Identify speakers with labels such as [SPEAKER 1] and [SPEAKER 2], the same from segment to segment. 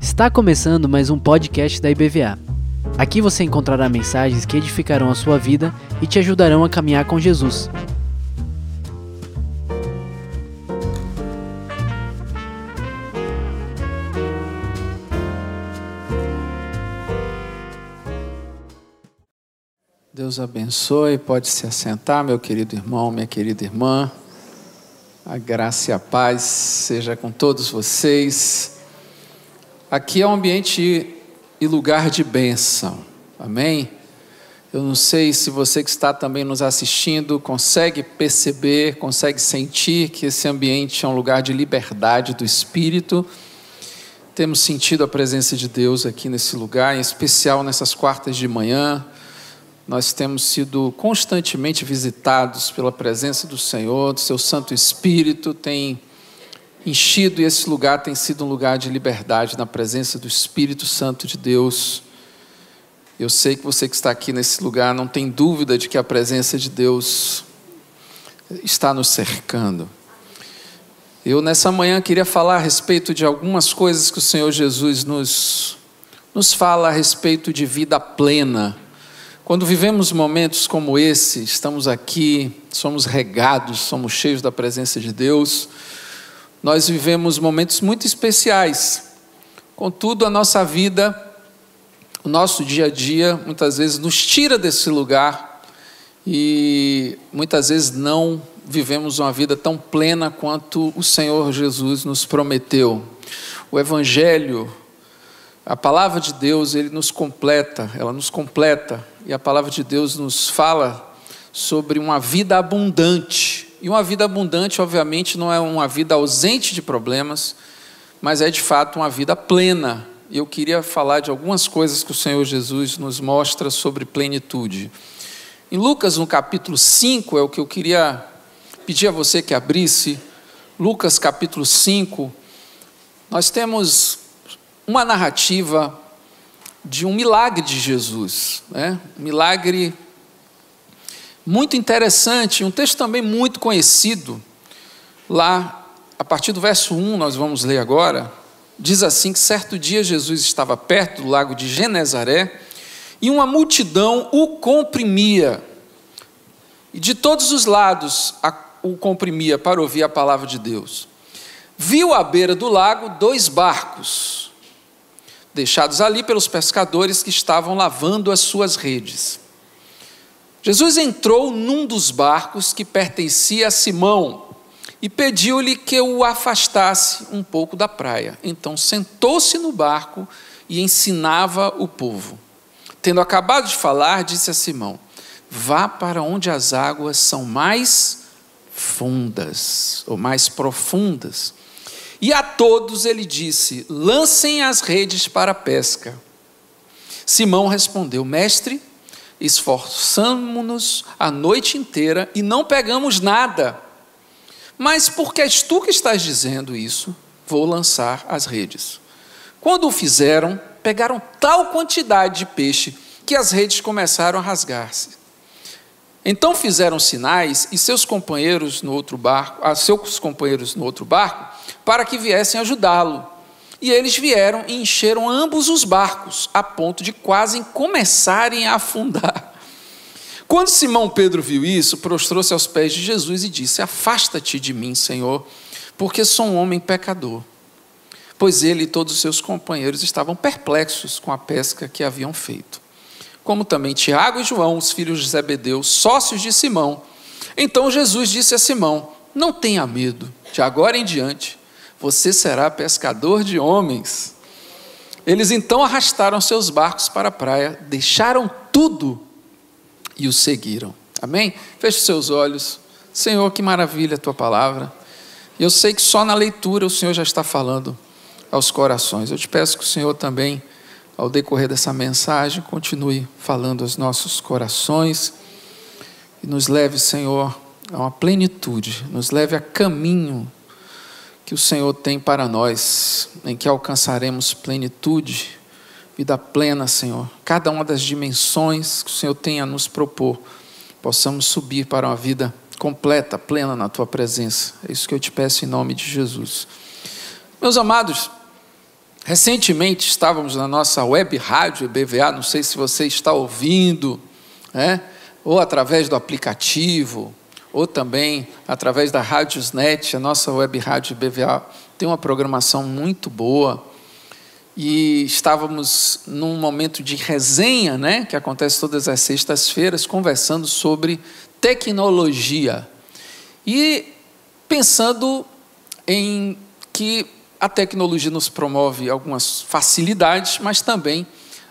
[SPEAKER 1] Está começando mais um podcast da IBVA. Aqui você encontrará mensagens que edificarão a sua vida e te ajudarão a caminhar com Jesus.
[SPEAKER 2] Deus abençoe, pode se assentar, meu querido irmão, minha querida irmã. A graça e a paz seja com todos vocês. Aqui é um ambiente e lugar de bênção, amém? Eu não sei se você que está também nos assistindo consegue perceber, consegue sentir que esse ambiente é um lugar de liberdade do espírito. Temos sentido a presença de Deus aqui nesse lugar, em especial nessas quartas de manhã nós temos sido constantemente visitados pela presença do Senhor, do seu Santo Espírito, tem enchido e esse lugar tem sido um lugar de liberdade na presença do Espírito Santo de Deus. Eu sei que você que está aqui nesse lugar não tem dúvida de que a presença de Deus está nos cercando. Eu nessa manhã queria falar a respeito de algumas coisas que o Senhor Jesus nos, nos fala a respeito de vida plena quando vivemos momentos como esse, estamos aqui, somos regados, somos cheios da presença de Deus, nós vivemos momentos muito especiais. Contudo, a nossa vida, o nosso dia a dia, muitas vezes nos tira desse lugar e muitas vezes não vivemos uma vida tão plena quanto o Senhor Jesus nos prometeu. O Evangelho, a palavra de Deus, ele nos completa, ela nos completa e a palavra de Deus nos fala sobre uma vida abundante. E uma vida abundante, obviamente, não é uma vida ausente de problemas, mas é de fato uma vida plena. E eu queria falar de algumas coisas que o Senhor Jesus nos mostra sobre plenitude. Em Lucas, no capítulo 5, é o que eu queria pedir a você que abrisse. Lucas, capítulo 5, nós temos uma narrativa de um milagre de Jesus, né? um milagre muito interessante, um texto também muito conhecido, lá, a partir do verso 1, nós vamos ler agora, diz assim: que certo dia Jesus estava perto do lago de Genezaré e uma multidão o comprimia, e de todos os lados o comprimia para ouvir a palavra de Deus. Viu à beira do lago dois barcos deixados ali pelos pescadores que estavam lavando as suas redes. Jesus entrou num dos barcos que pertencia a Simão e pediu-lhe que o afastasse um pouco da praia. Então sentou-se no barco e ensinava o povo. Tendo acabado de falar, disse a Simão: Vá para onde as águas são mais fundas ou mais profundas e a todos ele disse: lancem as redes para a pesca. Simão respondeu: Mestre, esforçamo-nos a noite inteira e não pegamos nada. Mas porque és tu que estás dizendo isso, vou lançar as redes. Quando o fizeram, pegaram tal quantidade de peixe que as redes começaram a rasgar-se. Então fizeram sinais e seus companheiros no outro barco, a seus companheiros no outro barco, para que viessem ajudá-lo. E eles vieram e encheram ambos os barcos, a ponto de quase começarem a afundar. Quando Simão Pedro viu isso, prostrou-se aos pés de Jesus e disse: Afasta-te de mim, Senhor, porque sou um homem pecador. Pois ele e todos os seus companheiros estavam perplexos com a pesca que haviam feito. Como também Tiago e João, os filhos de Zebedeu, sócios de Simão. Então Jesus disse a Simão: Não tenha medo, de agora em diante você será pescador de homens. Eles então arrastaram seus barcos para a praia, deixaram tudo e o seguiram. Amém? Feche seus olhos. Senhor, que maravilha a tua palavra. Eu sei que só na leitura o Senhor já está falando aos corações. Eu te peço que o Senhor também, ao decorrer dessa mensagem, continue falando aos nossos corações e nos leve, Senhor, a uma plenitude, nos leve a caminho que o Senhor tem para nós, em que alcançaremos plenitude, vida plena, Senhor. Cada uma das dimensões que o Senhor tem a nos propor, possamos subir para uma vida completa, plena na tua presença. É isso que eu te peço em nome de Jesus. Meus amados, recentemente estávamos na nossa web rádio BVA, não sei se você está ouvindo, né? ou através do aplicativo, ou também através da Rádiosnet, a nossa web rádio BVA tem uma programação muito boa. E estávamos num momento de resenha, né, que acontece todas as sextas-feiras, conversando sobre tecnologia. E pensando em que a tecnologia nos promove algumas facilidades, mas também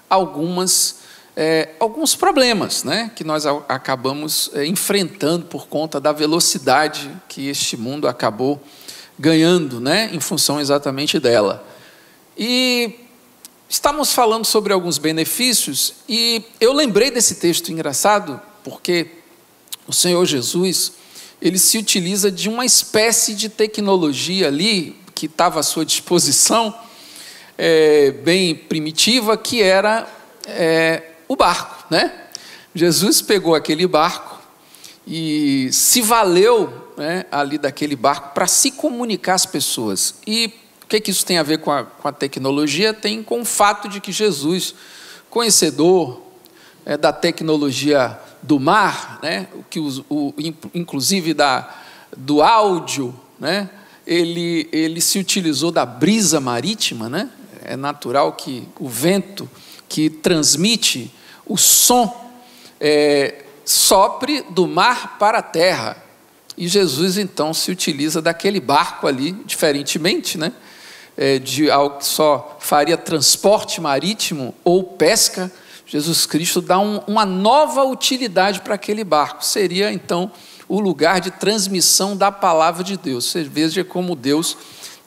[SPEAKER 2] algumas, é, alguns problemas né, que nós acabamos é, enfrentando por conta da velocidade que este mundo acabou ganhando, né, em função exatamente dela. E estamos falando sobre alguns benefícios, e eu lembrei desse texto engraçado, porque o Senhor Jesus, ele se utiliza de uma espécie de tecnologia ali, que estava à sua disposição, é, bem primitiva, que era é, o barco. Né? Jesus pegou aquele barco e se valeu né, ali daquele barco para se comunicar às pessoas. E o que, que isso tem a ver com a, com a tecnologia? Tem com o fato de que Jesus, conhecedor é, da tecnologia do mar, né, que o, o, inclusive da, do áudio, né, ele, ele se utilizou da brisa marítima, né? É natural que o vento que transmite o som é, sopre do mar para a terra. E Jesus então se utiliza daquele barco ali, diferentemente, né? É, de algo que só faria transporte marítimo ou pesca. Jesus Cristo dá um, uma nova utilidade para aquele barco. Seria então o lugar de transmissão da palavra de Deus. Você veja como Deus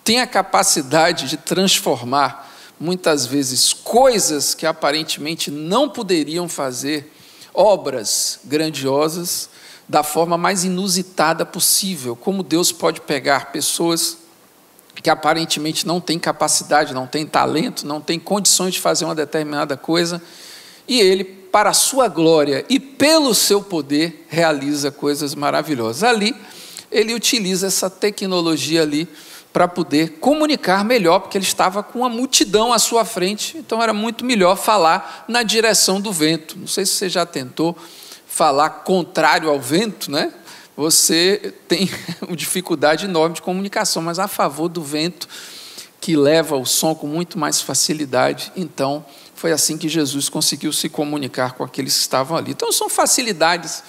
[SPEAKER 2] tem a capacidade de transformar muitas vezes coisas que aparentemente não poderiam fazer, obras grandiosas, da forma mais inusitada possível. Como Deus pode pegar pessoas que aparentemente não têm capacidade, não têm talento, não têm condições de fazer uma determinada coisa, e Ele para a sua glória e pelo seu poder, realiza coisas maravilhosas. Ali, ele utiliza essa tecnologia ali para poder comunicar melhor, porque ele estava com uma multidão à sua frente, então era muito melhor falar na direção do vento. Não sei se você já tentou falar contrário ao vento, né? Você tem uma dificuldade enorme de comunicação, mas a favor do vento, que leva o som com muito mais facilidade, então foi assim que Jesus conseguiu se comunicar com aqueles que estavam ali. Então, são facilidades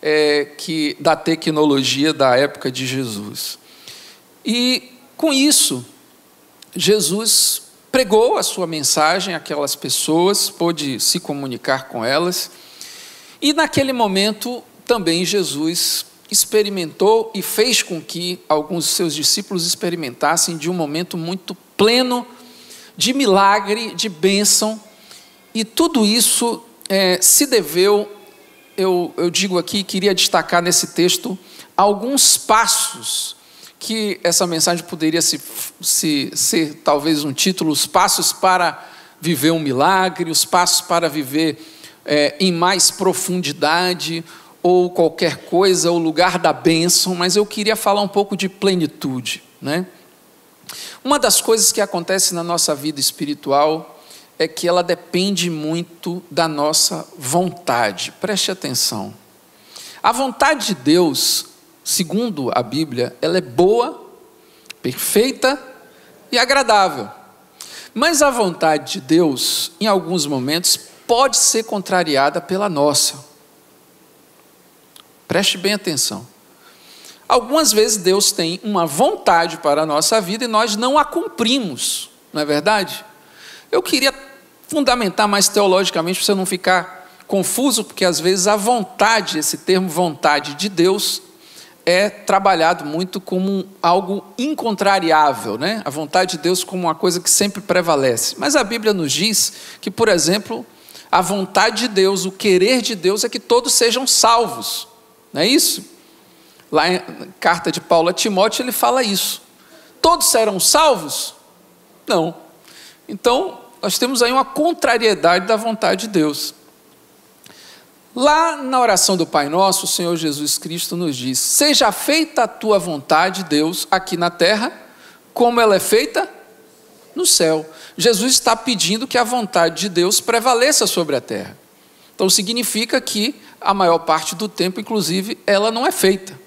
[SPEAKER 2] é, que da tecnologia da época de Jesus. E com isso, Jesus pregou a sua mensagem àquelas pessoas, pôde se comunicar com elas, e naquele momento também Jesus experimentou e fez com que alguns de seus discípulos experimentassem de um momento muito pleno de milagre, de bênção, e tudo isso é, se deveu, eu, eu digo aqui, queria destacar nesse texto alguns passos que essa mensagem poderia se, se, ser talvez um título: os passos para viver um milagre, os passos para viver é, em mais profundidade, ou qualquer coisa, o lugar da bênção, mas eu queria falar um pouco de plenitude, né? Uma das coisas que acontece na nossa vida espiritual é que ela depende muito da nossa vontade. Preste atenção. A vontade de Deus, segundo a Bíblia, ela é boa, perfeita e agradável. Mas a vontade de Deus, em alguns momentos, pode ser contrariada pela nossa. Preste bem atenção. Algumas vezes Deus tem uma vontade para a nossa vida e nós não a cumprimos, não é verdade? Eu queria fundamentar mais teologicamente para você não ficar confuso, porque às vezes a vontade, esse termo vontade de Deus, é trabalhado muito como algo incontrariável, né? A vontade de Deus como uma coisa que sempre prevalece. Mas a Bíblia nos diz que, por exemplo, a vontade de Deus, o querer de Deus é que todos sejam salvos. Não é isso? Lá em carta de Paulo a Timóteo, ele fala isso. Todos serão salvos? Não. Então, nós temos aí uma contrariedade da vontade de Deus. Lá na oração do Pai Nosso, o Senhor Jesus Cristo nos diz: Seja feita a tua vontade, Deus, aqui na terra, como ela é feita no céu. Jesus está pedindo que a vontade de Deus prevaleça sobre a terra. Então significa que a maior parte do tempo, inclusive, ela não é feita.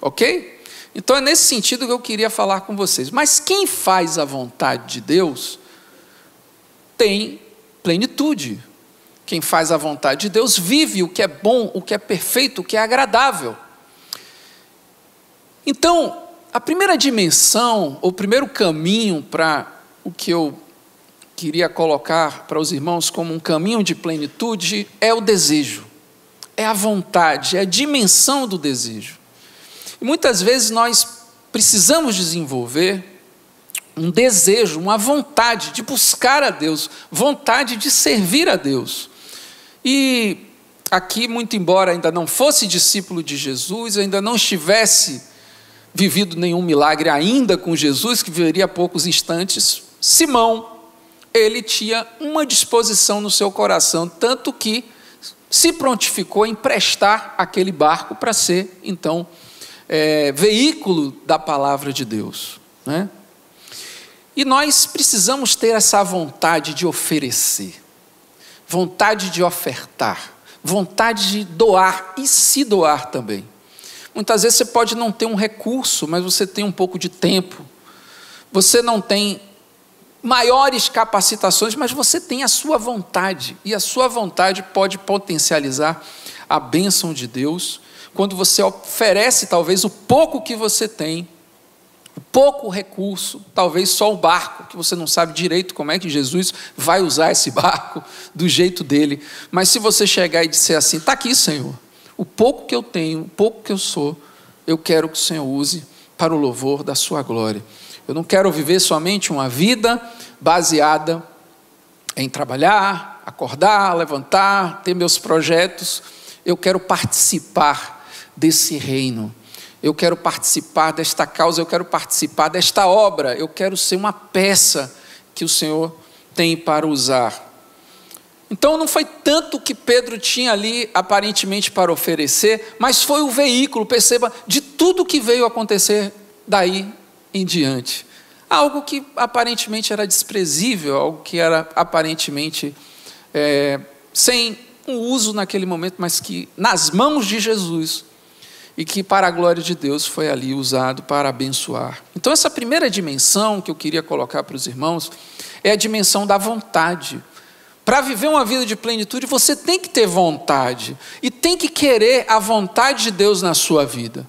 [SPEAKER 2] Ok? Então é nesse sentido que eu queria falar com vocês. Mas quem faz a vontade de Deus tem plenitude. Quem faz a vontade de Deus vive o que é bom, o que é perfeito, o que é agradável. Então, a primeira dimensão, o primeiro caminho para o que eu queria colocar para os irmãos como um caminho de plenitude é o desejo, é a vontade, é a dimensão do desejo. E muitas vezes nós precisamos desenvolver um desejo, uma vontade de buscar a Deus, vontade de servir a Deus. E aqui, muito embora ainda não fosse discípulo de Jesus, ainda não estivesse vivido nenhum milagre ainda com Jesus, que viveria poucos instantes, Simão ele tinha uma disposição no seu coração, tanto que se prontificou a emprestar aquele barco para ser, então, é, veículo da palavra de Deus. Né? E nós precisamos ter essa vontade de oferecer, vontade de ofertar, vontade de doar e se doar também. Muitas vezes você pode não ter um recurso, mas você tem um pouco de tempo. Você não tem maiores capacitações, mas você tem a sua vontade, e a sua vontade pode potencializar a bênção de Deus, quando você oferece talvez o pouco que você tem, pouco recurso, talvez só o barco, que você não sabe direito como é que Jesus vai usar esse barco do jeito dele, mas se você chegar e disser assim: está aqui, Senhor, o pouco que eu tenho, o pouco que eu sou, eu quero que o Senhor use para o louvor da sua glória. Eu não quero viver somente uma vida baseada em trabalhar, acordar, levantar, ter meus projetos. Eu quero participar desse reino. Eu quero participar desta causa, eu quero participar desta obra. Eu quero ser uma peça que o Senhor tem para usar. Então não foi tanto que Pedro tinha ali aparentemente para oferecer, mas foi o veículo, perceba, de tudo que veio acontecer daí em diante. Algo que aparentemente era desprezível, algo que era aparentemente é, sem um uso naquele momento, mas que nas mãos de Jesus e que, para a glória de Deus, foi ali usado para abençoar. Então, essa primeira dimensão que eu queria colocar para os irmãos é a dimensão da vontade. Para viver uma vida de plenitude, você tem que ter vontade e tem que querer a vontade de Deus na sua vida.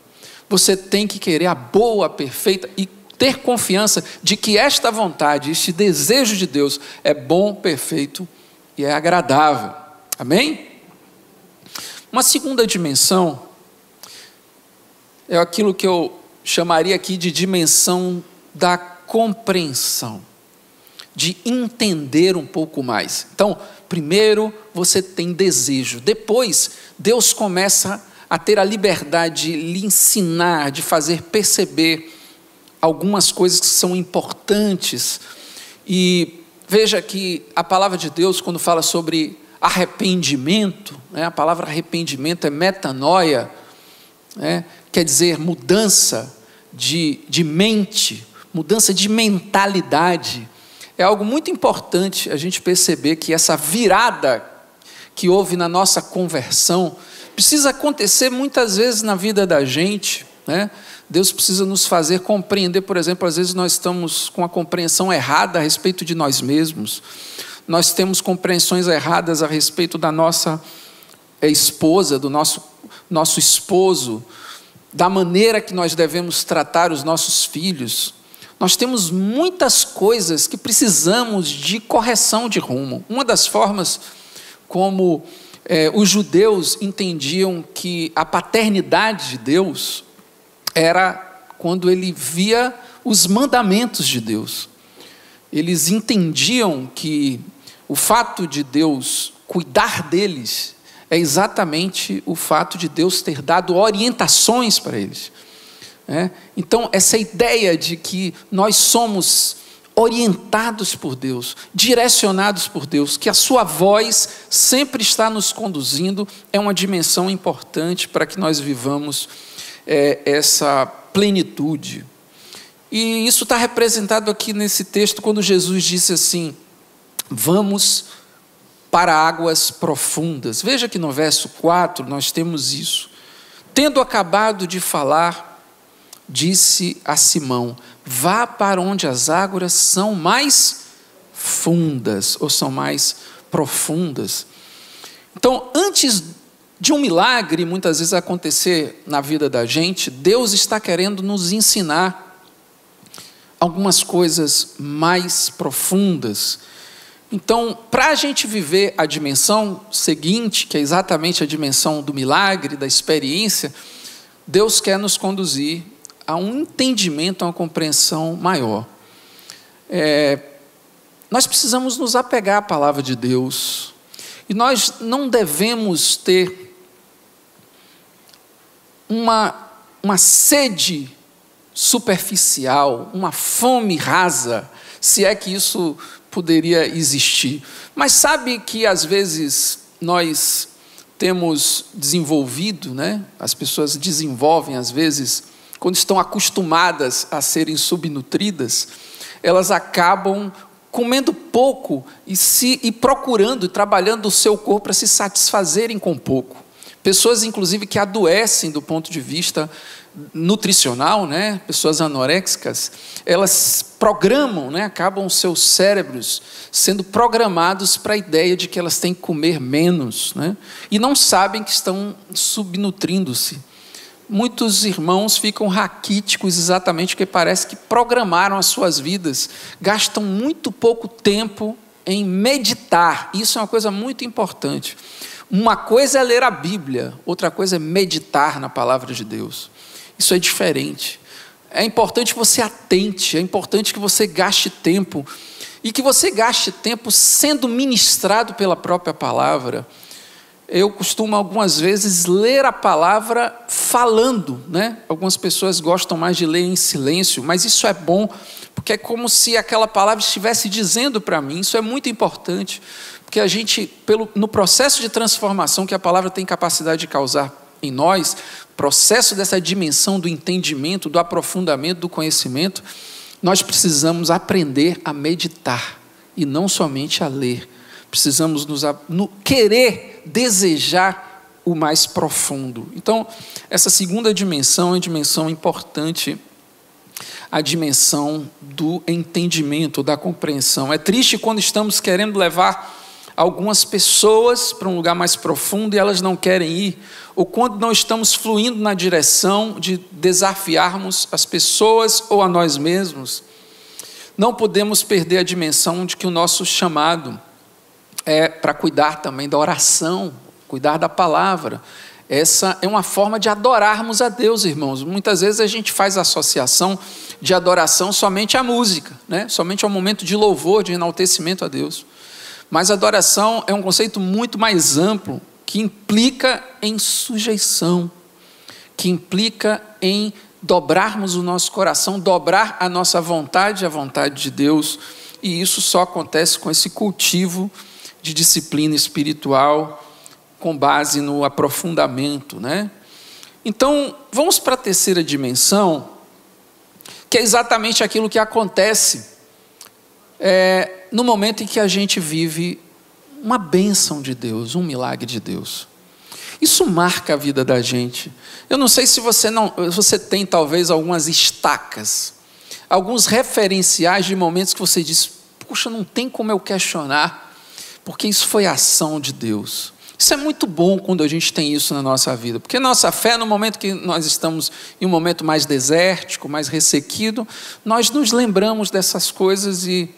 [SPEAKER 2] Você tem que querer a boa, perfeita e ter confiança de que esta vontade, este desejo de Deus é bom, perfeito e é agradável. Amém? Uma segunda dimensão é aquilo que eu chamaria aqui de dimensão da compreensão, de entender um pouco mais. Então, primeiro você tem desejo, depois Deus começa a ter a liberdade de lhe ensinar, de fazer perceber algumas coisas que são importantes. E veja que a palavra de Deus, quando fala sobre arrependimento, né, a palavra arrependimento é metanoia, né, quer dizer mudança de, de mente, mudança de mentalidade. É algo muito importante a gente perceber que essa virada que houve na nossa conversão precisa acontecer muitas vezes na vida da gente. Né? Deus precisa nos fazer compreender, por exemplo, às vezes nós estamos com a compreensão errada a respeito de nós mesmos, nós temos compreensões erradas a respeito da nossa esposa, do nosso, nosso esposo, da maneira que nós devemos tratar os nossos filhos. Nós temos muitas coisas que precisamos de correção de rumo. Uma das formas como eh, os judeus entendiam que a paternidade de Deus era quando ele via os mandamentos de Deus. Eles entendiam que o fato de Deus cuidar deles é exatamente o fato de Deus ter dado orientações para eles. É? Então, essa ideia de que nós somos orientados por Deus, direcionados por Deus, que a Sua voz sempre está nos conduzindo, é uma dimensão importante para que nós vivamos é, essa plenitude. E isso está representado aqui nesse texto, quando Jesus disse assim: Vamos para águas profundas. Veja que no verso 4 nós temos isso. Tendo acabado de falar, disse a Simão: Vá para onde as águas são mais fundas, ou são mais profundas. Então, antes de um milagre muitas vezes acontecer na vida da gente, Deus está querendo nos ensinar algumas coisas mais profundas. Então, para a gente viver a dimensão seguinte, que é exatamente a dimensão do milagre, da experiência, Deus quer nos conduzir a um entendimento, a uma compreensão maior. É, nós precisamos nos apegar à palavra de Deus. E nós não devemos ter uma, uma sede superficial, uma fome rasa, se é que isso poderia existir. Mas sabe que às vezes nós temos desenvolvido, né? as pessoas desenvolvem às vezes quando estão acostumadas a serem subnutridas, elas acabam comendo pouco e, se, e procurando e trabalhando o seu corpo para se satisfazerem com pouco. Pessoas, inclusive, que adoecem do ponto de vista nutricional, né? pessoas anoréxicas, elas programam, né? acabam seus cérebros sendo programados para a ideia de que elas têm que comer menos, né? e não sabem que estão subnutrindo-se muitos irmãos ficam raquíticos exatamente porque parece que programaram as suas vidas, gastam muito pouco tempo em meditar. Isso é uma coisa muito importante. Uma coisa é ler a Bíblia, outra coisa é meditar na palavra de Deus. Isso é diferente. É importante que você atente, é importante que você gaste tempo e que você gaste tempo sendo ministrado pela própria palavra eu costumo algumas vezes ler a palavra falando, né? Algumas pessoas gostam mais de ler em silêncio, mas isso é bom, porque é como se aquela palavra estivesse dizendo para mim. Isso é muito importante, porque a gente, pelo, no processo de transformação que a palavra tem capacidade de causar em nós, processo dessa dimensão do entendimento, do aprofundamento, do conhecimento, nós precisamos aprender a meditar e não somente a ler. Precisamos nos no, querer desejar o mais profundo. Então, essa segunda dimensão é uma dimensão importante, a dimensão do entendimento, da compreensão. É triste quando estamos querendo levar algumas pessoas para um lugar mais profundo e elas não querem ir, ou quando não estamos fluindo na direção de desafiarmos as pessoas ou a nós mesmos. Não podemos perder a dimensão de que o nosso chamado é para cuidar também da oração, cuidar da palavra. Essa é uma forma de adorarmos a Deus, irmãos. Muitas vezes a gente faz associação de adoração somente à música, né? somente ao momento de louvor, de enaltecimento a Deus. Mas adoração é um conceito muito mais amplo, que implica em sujeição, que implica em dobrarmos o nosso coração, dobrar a nossa vontade à vontade de Deus, e isso só acontece com esse cultivo de disciplina espiritual com base no aprofundamento, né? Então, vamos para a terceira dimensão, que é exatamente aquilo que acontece é, no momento em que a gente vive uma bênção de Deus, um milagre de Deus. Isso marca a vida da gente. Eu não sei se você não, você tem talvez algumas estacas, alguns referenciais de momentos que você diz: puxa, não tem como eu questionar porque isso foi ação de Deus. Isso é muito bom quando a gente tem isso na nossa vida, porque nossa fé, no momento que nós estamos em um momento mais desértico, mais ressequido, nós nos lembramos dessas coisas e,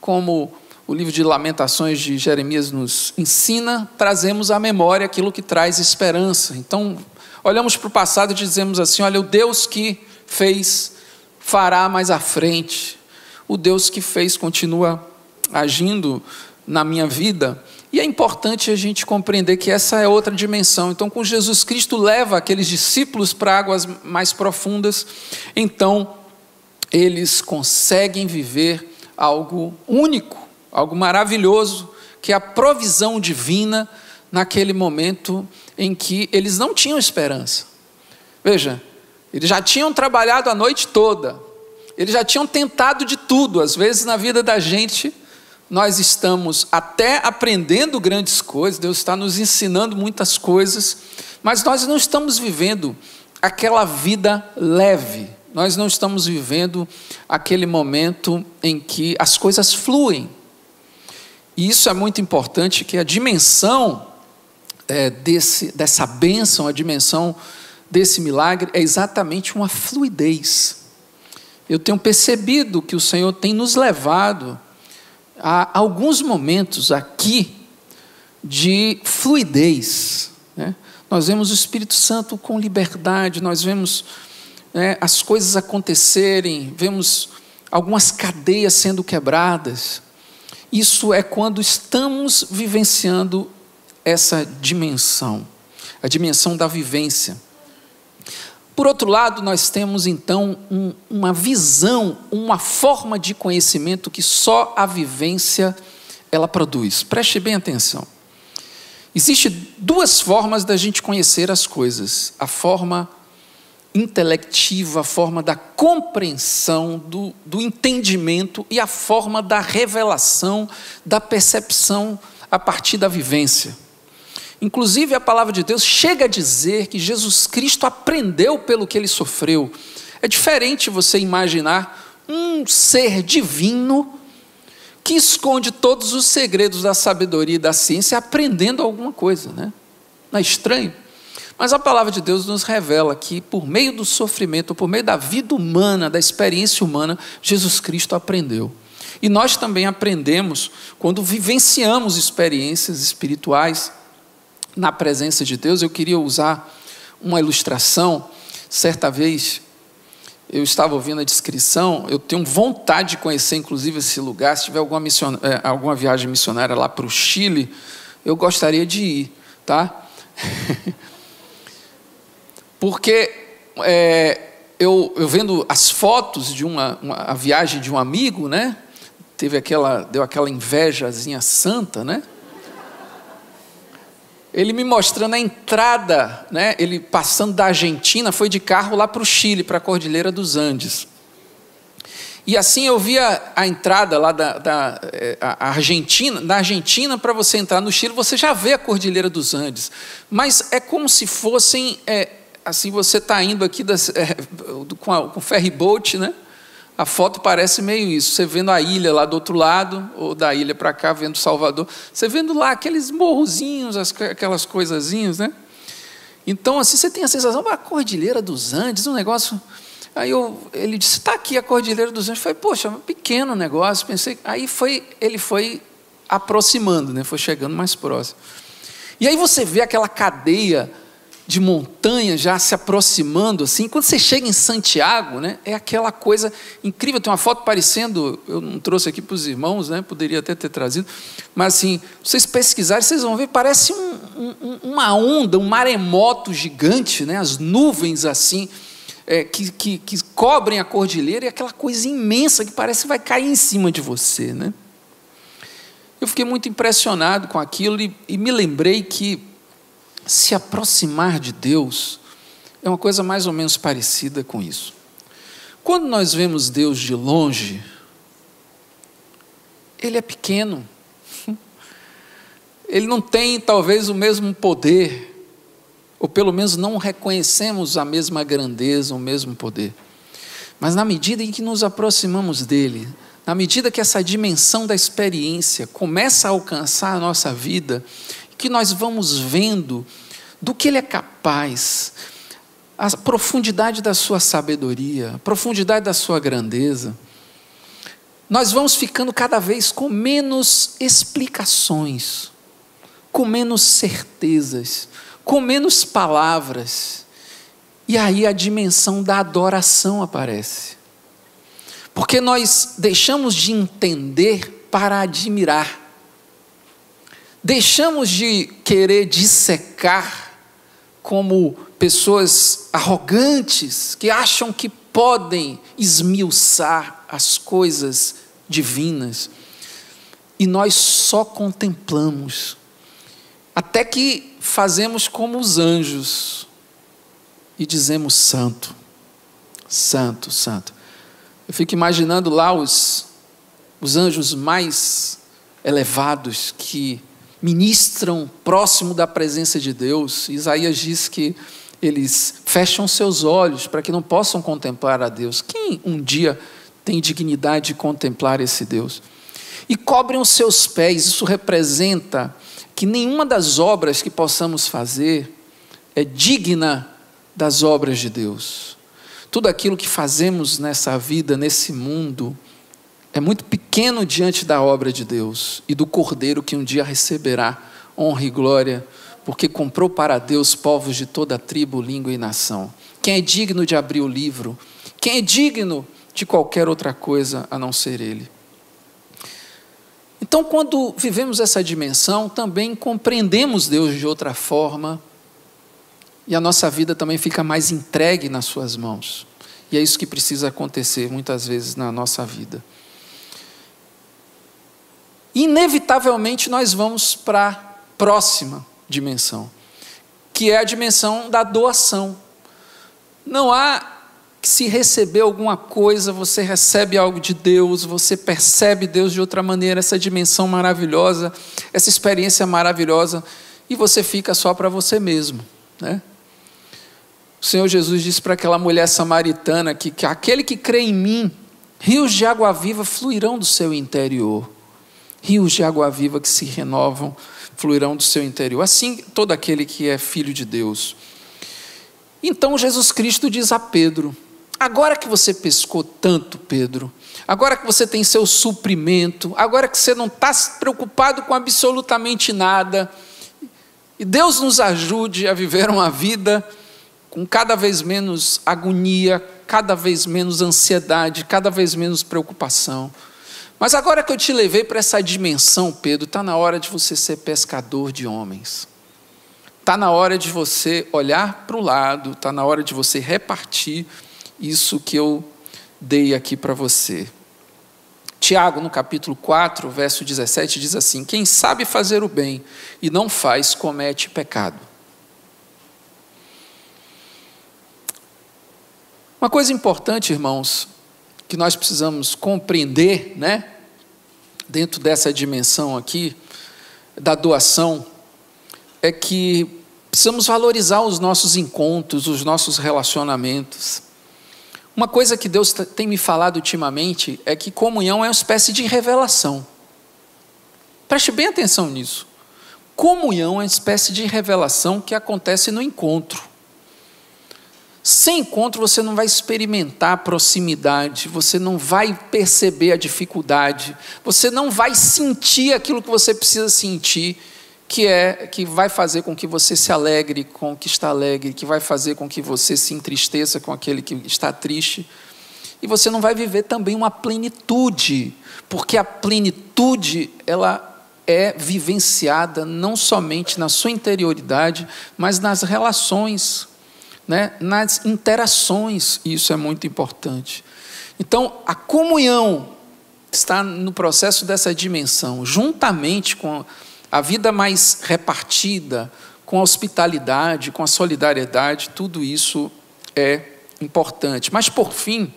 [SPEAKER 2] como o livro de Lamentações de Jeremias nos ensina, trazemos à memória aquilo que traz esperança. Então, olhamos para o passado e dizemos assim: olha, o Deus que fez fará mais à frente, o Deus que fez continua agindo na minha vida. E é importante a gente compreender que essa é outra dimensão. Então, com Jesus Cristo leva aqueles discípulos para águas mais profundas, então eles conseguem viver algo único, algo maravilhoso, que é a provisão divina naquele momento em que eles não tinham esperança. Veja, eles já tinham trabalhado a noite toda, eles já tinham tentado de tudo. Às vezes na vida da gente, nós estamos até aprendendo grandes coisas, Deus está nos ensinando muitas coisas, mas nós não estamos vivendo aquela vida leve, nós não estamos vivendo aquele momento em que as coisas fluem. E isso é muito importante, que a dimensão é, desse, dessa bênção, a dimensão desse milagre é exatamente uma fluidez. Eu tenho percebido que o Senhor tem nos levado a alguns momentos aqui de fluidez. Né? Nós vemos o Espírito Santo com liberdade, nós vemos né, as coisas acontecerem, vemos algumas cadeias sendo quebradas. Isso é quando estamos vivenciando essa dimensão, a dimensão da vivência. Por outro lado, nós temos então um, uma visão, uma forma de conhecimento que só a vivência ela produz. Preste bem atenção. Existem duas formas da gente conhecer as coisas: a forma intelectiva, a forma da compreensão, do, do entendimento e a forma da revelação, da percepção a partir da vivência. Inclusive, a palavra de Deus chega a dizer que Jesus Cristo aprendeu pelo que ele sofreu. É diferente você imaginar um ser divino que esconde todos os segredos da sabedoria e da ciência aprendendo alguma coisa, né? Não é estranho? Mas a palavra de Deus nos revela que, por meio do sofrimento, por meio da vida humana, da experiência humana, Jesus Cristo aprendeu. E nós também aprendemos quando vivenciamos experiências espirituais na presença de Deus, eu queria usar uma ilustração. Certa vez, eu estava ouvindo a descrição, eu tenho vontade de conhecer, inclusive, esse lugar. Se tiver alguma, mission... É, alguma viagem missionária lá para o Chile, eu gostaria de ir, tá? Porque é, eu, eu, vendo as fotos de uma, uma, a viagem de um amigo, né? Teve aquela, deu aquela invejazinha santa, né? ele me mostrando a entrada, né? ele passando da Argentina, foi de carro lá para o Chile, para a Cordilheira dos Andes. E assim eu via a entrada lá da, da a Argentina, da Argentina para você entrar no Chile, você já vê a Cordilheira dos Andes. Mas é como se fossem, é, assim, você está indo aqui das, é, com, a, com o ferry boat, né? A foto parece meio isso. Você vendo a ilha lá do outro lado, ou da ilha para cá, vendo Salvador. Você vendo lá aqueles morrozinhos, aquelas coisazinhas, né? Então, assim, você tem a sensação, a Cordilheira dos Andes, um negócio. Aí eu, ele disse, está aqui a Cordilheira dos Andes. Eu falei, poxa, pequeno negócio. Pensei, aí foi, ele foi aproximando, né? foi chegando mais próximo. E aí você vê aquela cadeia de montanha já se aproximando assim. Quando você chega em Santiago, né, é aquela coisa incrível. Tem uma foto parecendo, eu não trouxe aqui para os irmãos, né, poderia até ter trazido, mas assim, vocês pesquisarem, vocês vão ver, parece um, um, uma onda, um maremoto gigante, né, as nuvens assim. É, que, que, que cobrem a cordilheira e aquela coisa imensa que parece que vai cair em cima de você. Né? Eu fiquei muito impressionado com aquilo e, e me lembrei que se aproximar de Deus é uma coisa mais ou menos parecida com isso. Quando nós vemos Deus de longe, Ele é pequeno, Ele não tem talvez o mesmo poder, ou pelo menos não reconhecemos a mesma grandeza, o mesmo poder. Mas na medida em que nos aproximamos dele, na medida que essa dimensão da experiência começa a alcançar a nossa vida, que nós vamos vendo do que Ele é capaz, a profundidade da Sua sabedoria, a profundidade da Sua grandeza, nós vamos ficando cada vez com menos explicações, com menos certezas, com menos palavras. E aí a dimensão da adoração aparece. Porque nós deixamos de entender para admirar. Deixamos de querer dissecar como pessoas arrogantes que acham que podem esmiuçar as coisas divinas, e nós só contemplamos, até que fazemos como os anjos e dizemos: Santo, Santo, Santo. Eu fico imaginando lá os, os anjos mais elevados que ministram próximo da presença de Deus. Isaías diz que eles fecham seus olhos para que não possam contemplar a Deus. Quem um dia tem dignidade de contemplar esse Deus? E cobrem os seus pés, isso representa que nenhuma das obras que possamos fazer é digna das obras de Deus. Tudo aquilo que fazemos nessa vida, nesse mundo, é muito pequeno diante da obra de Deus e do Cordeiro que um dia receberá honra e glória, porque comprou para Deus povos de toda tribo, língua e nação. Quem é digno de abrir o livro? Quem é digno de qualquer outra coisa a não ser Ele? Então, quando vivemos essa dimensão, também compreendemos Deus de outra forma e a nossa vida também fica mais entregue nas Suas mãos. E é isso que precisa acontecer muitas vezes na nossa vida. Inevitavelmente nós vamos para a próxima dimensão, que é a dimensão da doação. Não há que se receber alguma coisa, você recebe algo de Deus, você percebe Deus de outra maneira, essa dimensão maravilhosa, essa experiência maravilhosa, e você fica só para você mesmo. Né? O Senhor Jesus disse para aquela mulher samaritana que, que aquele que crê em mim, rios de água viva fluirão do seu interior. Rios de água viva que se renovam fluirão do seu interior. Assim, todo aquele que é filho de Deus. Então Jesus Cristo diz a Pedro: Agora que você pescou tanto, Pedro, agora que você tem seu suprimento, agora que você não está preocupado com absolutamente nada, e Deus nos ajude a viver uma vida com cada vez menos agonia, cada vez menos ansiedade, cada vez menos preocupação. Mas agora que eu te levei para essa dimensão, Pedro, está na hora de você ser pescador de homens. Está na hora de você olhar para o lado, está na hora de você repartir isso que eu dei aqui para você. Tiago, no capítulo 4, verso 17, diz assim: Quem sabe fazer o bem e não faz, comete pecado. Uma coisa importante, irmãos, que nós precisamos compreender, né, dentro dessa dimensão aqui, da doação, é que precisamos valorizar os nossos encontros, os nossos relacionamentos. Uma coisa que Deus tem me falado ultimamente é que comunhão é uma espécie de revelação. Preste bem atenção nisso. Comunhão é uma espécie de revelação que acontece no encontro. Sem encontro você não vai experimentar a proximidade, você não vai perceber a dificuldade, você não vai sentir aquilo que você precisa sentir, que é que vai fazer com que você se alegre com o que está alegre, que vai fazer com que você se entristeça com aquele que está triste. E você não vai viver também uma plenitude, porque a plenitude ela é vivenciada não somente na sua interioridade, mas nas relações né, nas interações, isso é muito importante. Então, a comunhão está no processo dessa dimensão, juntamente com a vida mais repartida, com a hospitalidade, com a solidariedade, tudo isso é importante. Mas, por fim,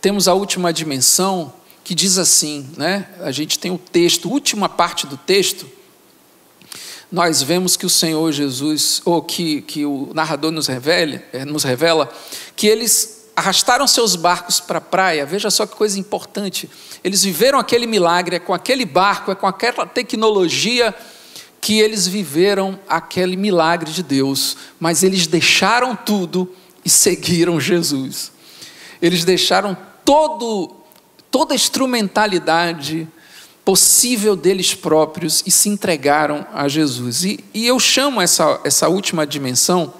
[SPEAKER 2] temos a última dimensão que diz assim, né? A gente tem o texto, última parte do texto, nós vemos que o Senhor Jesus, ou que, que o narrador nos revela, eh, nos revela, que eles arrastaram seus barcos para a praia. Veja só que coisa importante. Eles viveram aquele milagre, é com aquele barco, é com aquela tecnologia que eles viveram aquele milagre de Deus, mas eles deixaram tudo e seguiram Jesus. Eles deixaram todo toda a instrumentalidade possível deles próprios e se entregaram a Jesus. E, e eu chamo essa, essa última dimensão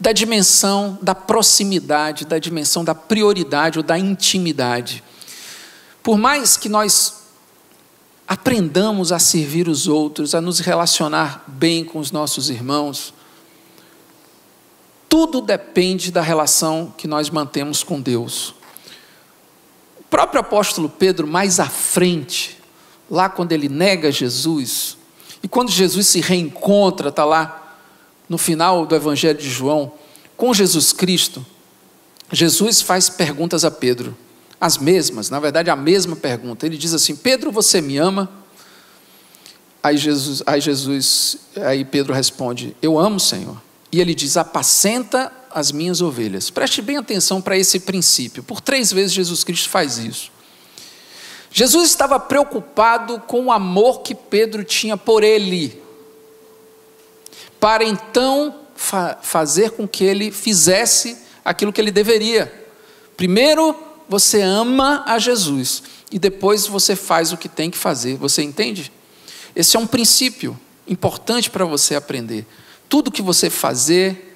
[SPEAKER 2] da dimensão da proximidade, da dimensão da prioridade ou da intimidade. Por mais que nós aprendamos a servir os outros, a nos relacionar bem com os nossos irmãos, tudo depende da relação que nós mantemos com Deus. Próprio apóstolo Pedro, mais à frente, lá quando ele nega Jesus, e quando Jesus se reencontra, está lá no final do Evangelho de João, com Jesus Cristo, Jesus faz perguntas a Pedro, as mesmas, na verdade a mesma pergunta. Ele diz assim: Pedro, você me ama? Aí Jesus, aí Jesus, aí Pedro responde: Eu amo, Senhor. E ele diz: Apacenta as minhas ovelhas. Preste bem atenção para esse princípio. Por três vezes Jesus Cristo faz isso. Jesus estava preocupado com o amor que Pedro tinha por ele, para então fa fazer com que ele fizesse aquilo que ele deveria. Primeiro, você ama a Jesus, e depois você faz o que tem que fazer. Você entende? Esse é um princípio importante para você aprender. Tudo que você fazer,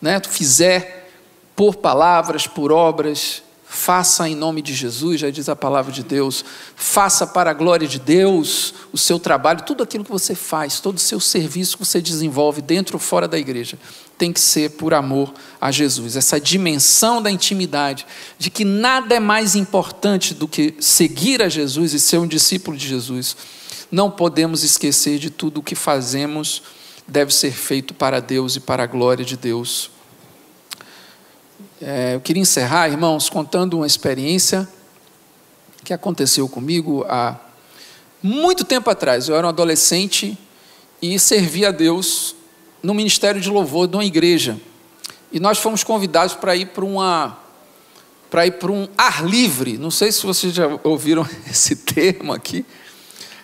[SPEAKER 2] né, fizer por palavras, por obras, faça em nome de Jesus, já diz a palavra de Deus, faça para a glória de Deus o seu trabalho, tudo aquilo que você faz, todo o seu serviço que você desenvolve dentro ou fora da igreja, tem que ser por amor a Jesus. Essa dimensão da intimidade, de que nada é mais importante do que seguir a Jesus e ser um discípulo de Jesus. Não podemos esquecer de tudo o que fazemos deve ser feito para Deus e para a glória de Deus. É, eu queria encerrar, irmãos, contando uma experiência que aconteceu comigo há muito tempo atrás. Eu era um adolescente e servia a Deus no ministério de louvor de uma igreja. E nós fomos convidados para ir para uma para ir para um ar livre. Não sei se vocês já ouviram esse termo aqui.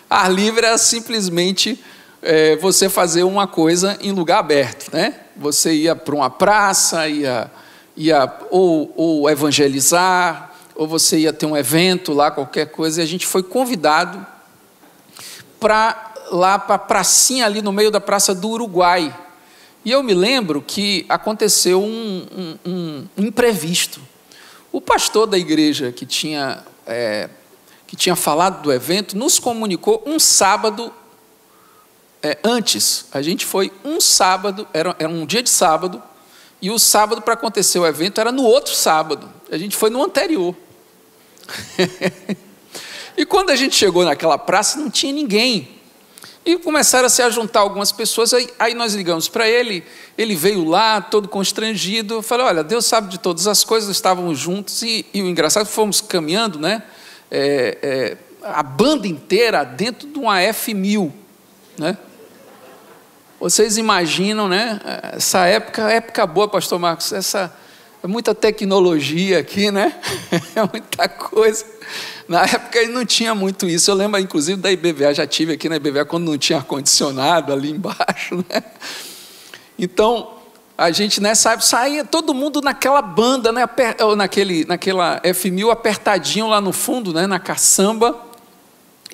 [SPEAKER 2] Ar livre é simplesmente é, você fazer uma coisa em lugar aberto, né? Você ia para uma praça, ia ia ou, ou evangelizar, ou você ia ter um evento lá, qualquer coisa, e a gente foi convidado para lá para a pracinha ali no meio da Praça do Uruguai. E eu me lembro que aconteceu um, um, um, imprevisto. O pastor da igreja que tinha, é, que tinha falado do evento nos comunicou um sábado é, antes. A gente foi um sábado, era, era um dia de sábado, e o sábado para acontecer o evento era no outro sábado. A gente foi no anterior. e quando a gente chegou naquela praça, não tinha ninguém. E começaram a se juntar algumas pessoas, aí, aí nós ligamos para ele, ele veio lá, todo constrangido, falei, olha, Deus sabe de todas as coisas, estávamos juntos, e, e o engraçado, fomos caminhando, né, é, é, a banda inteira dentro de uma F1000, né, vocês imaginam, né? Essa época, época boa, pastor Marcos, essa é muita tecnologia aqui, né? É muita coisa. Na época não tinha muito isso. Eu lembro, inclusive, da IBVA, já tive aqui na IBVA quando não tinha ar-condicionado ali embaixo, né? Então, a gente nessa época saía todo mundo naquela banda, né? naquele, naquela F1000 apertadinho lá no fundo, né? na caçamba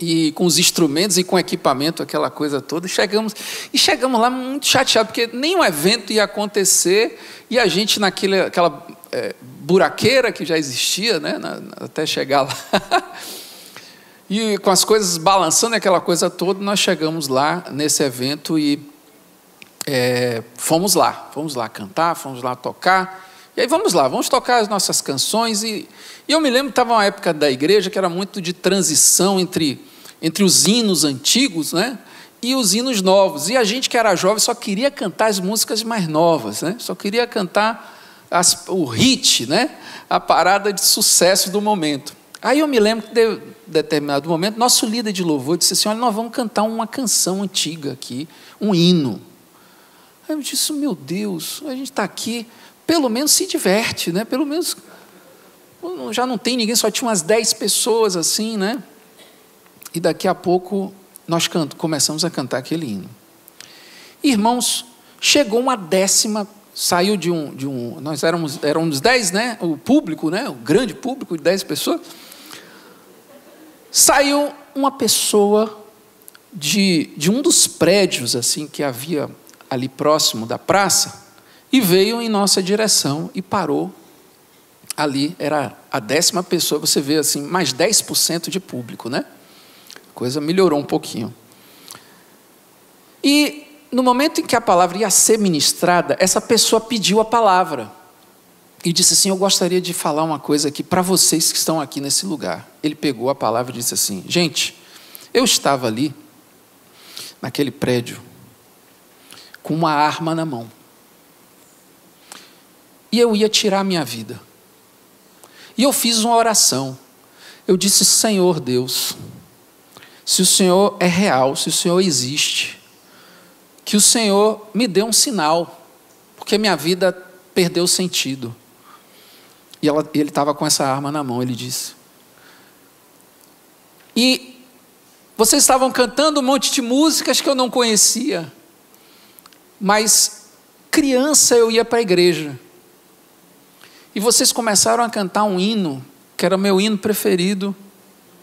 [SPEAKER 2] e com os instrumentos e com equipamento, aquela coisa toda, chegamos, e chegamos lá muito chateados, porque nenhum evento ia acontecer, e a gente naquele, aquela é, buraqueira que já existia, né, na, até chegar lá, e com as coisas balançando aquela coisa toda, nós chegamos lá nesse evento e é, fomos lá, fomos lá cantar, fomos lá tocar, e aí vamos lá, vamos tocar as nossas canções, e, e eu me lembro estava uma época da igreja que era muito de transição entre entre os hinos antigos, né? E os hinos novos. E a gente que era jovem só queria cantar as músicas mais novas, né? Só queria cantar as, o hit, né? A parada de sucesso do momento. Aí eu me lembro que, de determinado momento, nosso líder de louvor disse assim: Olha, nós vamos cantar uma canção antiga aqui, um hino. Aí eu disse: Meu Deus, a gente está aqui, pelo menos se diverte, né? Pelo menos. Já não tem ninguém, só tinha umas dez pessoas assim, né? E daqui a pouco nós começamos a cantar aquele hino. Irmãos, chegou uma décima, saiu de um, de um nós éramos, éramos dez, né? O público, né? O grande público de dez pessoas. Saiu uma pessoa de, de um dos prédios assim que havia ali próximo da praça e veio em nossa direção e parou ali. Era a décima pessoa, você vê assim, mais 10% de público, né? Coisa melhorou um pouquinho. E no momento em que a palavra ia ser ministrada, essa pessoa pediu a palavra. e disse assim: Eu gostaria de falar uma coisa aqui para vocês que estão aqui nesse lugar. Ele pegou a palavra e disse assim: Gente, eu estava ali, naquele prédio, com uma arma na mão. E eu ia tirar minha vida. E eu fiz uma oração. Eu disse: Senhor Deus, se o Senhor é real, se o Senhor existe, que o Senhor me dê um sinal, porque minha vida perdeu sentido. E ela, ele estava com essa arma na mão, ele disse. E vocês estavam cantando um monte de músicas que eu não conhecia, mas criança eu ia para a igreja. E vocês começaram a cantar um hino, que era meu hino preferido,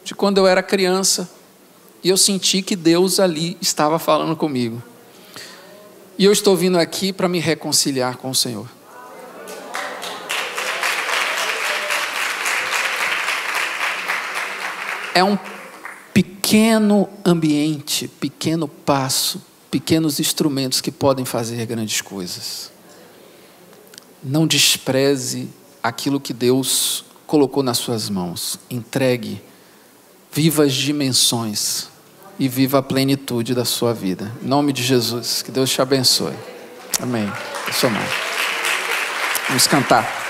[SPEAKER 2] de quando eu era criança. E eu senti que Deus ali estava falando comigo. E eu estou vindo aqui para me reconciliar com o Senhor. É um pequeno ambiente, pequeno passo, pequenos instrumentos que podem fazer grandes coisas. Não despreze aquilo que Deus colocou nas suas mãos. Entregue, viva as dimensões e viva a plenitude da sua vida. Em nome de Jesus, que Deus te abençoe. Amém. Eu sou. Vamos cantar.